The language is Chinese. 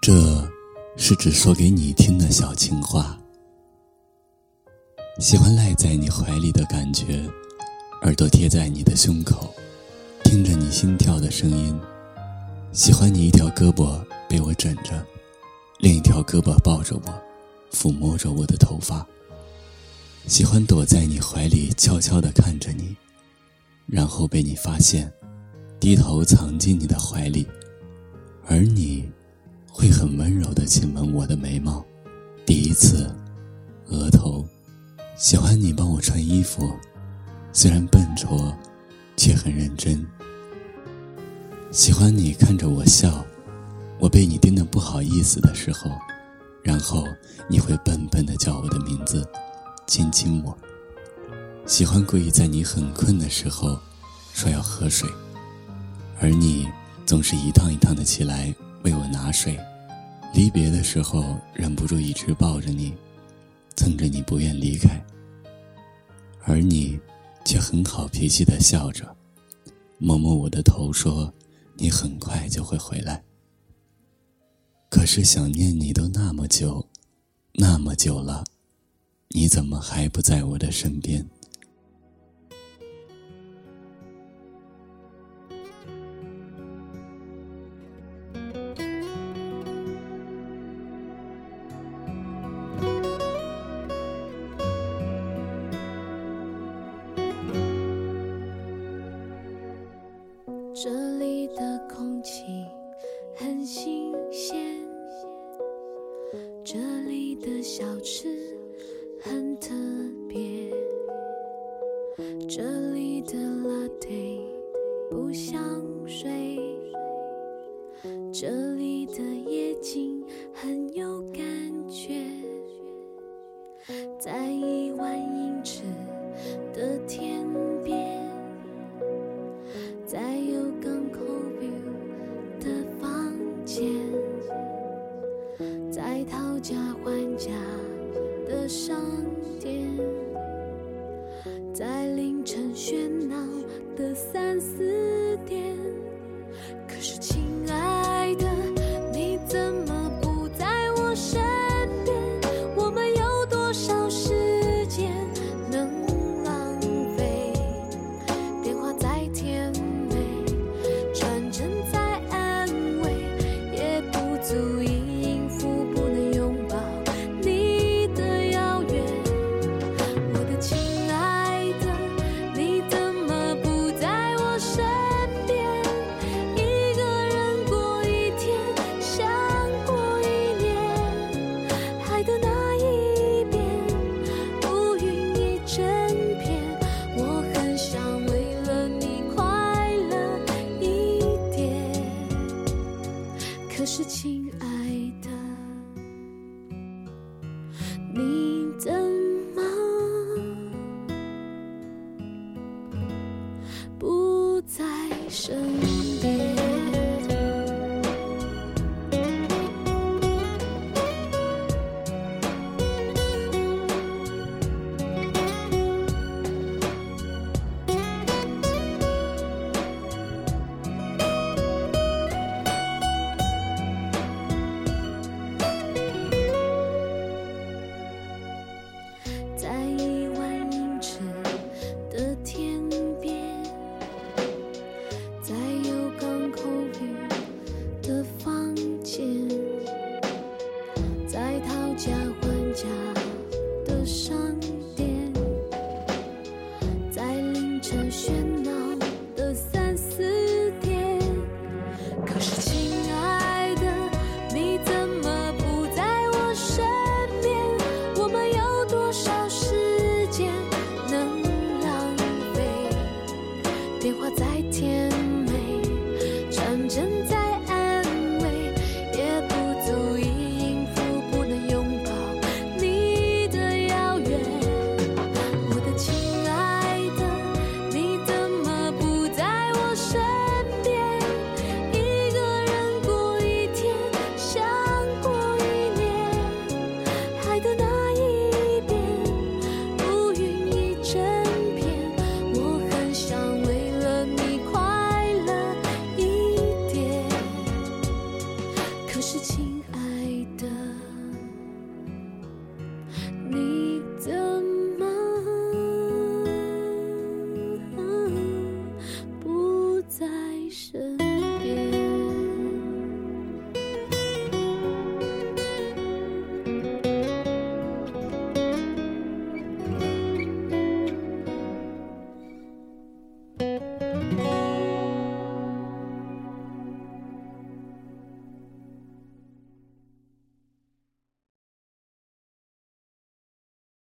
这是只说给你听的小情话。喜欢赖在你怀里的感觉，耳朵贴在你的胸口，听着你心跳的声音。喜欢你一条胳膊被我枕着，另一条胳膊抱着我，抚摸着我的头发。喜欢躲在你怀里悄悄地看着你，然后被你发现，低头藏进你的怀里，而你，会很温柔地亲吻我的眉毛，第一次，额头。喜欢你帮我穿衣服，虽然笨拙，却很认真。喜欢你看着我笑，我被你盯得不好意思的时候，然后你会笨笨的叫我的名字，亲亲我。喜欢故意在你很困的时候，说要喝水，而你总是一趟一趟的起来为我拿水。离别的时候，忍不住一直抱着你，蹭着你不愿离开。而你，却很好脾气的笑着，摸摸我的头说。你很快就会回来，可是想念你都那么久，那么久了，你怎么还不在我的身边？这里的小吃很特别，这里的 latte 不像水，这里的夜景很有感觉，在一万在讨价还价的商店，在凌晨喧闹的三四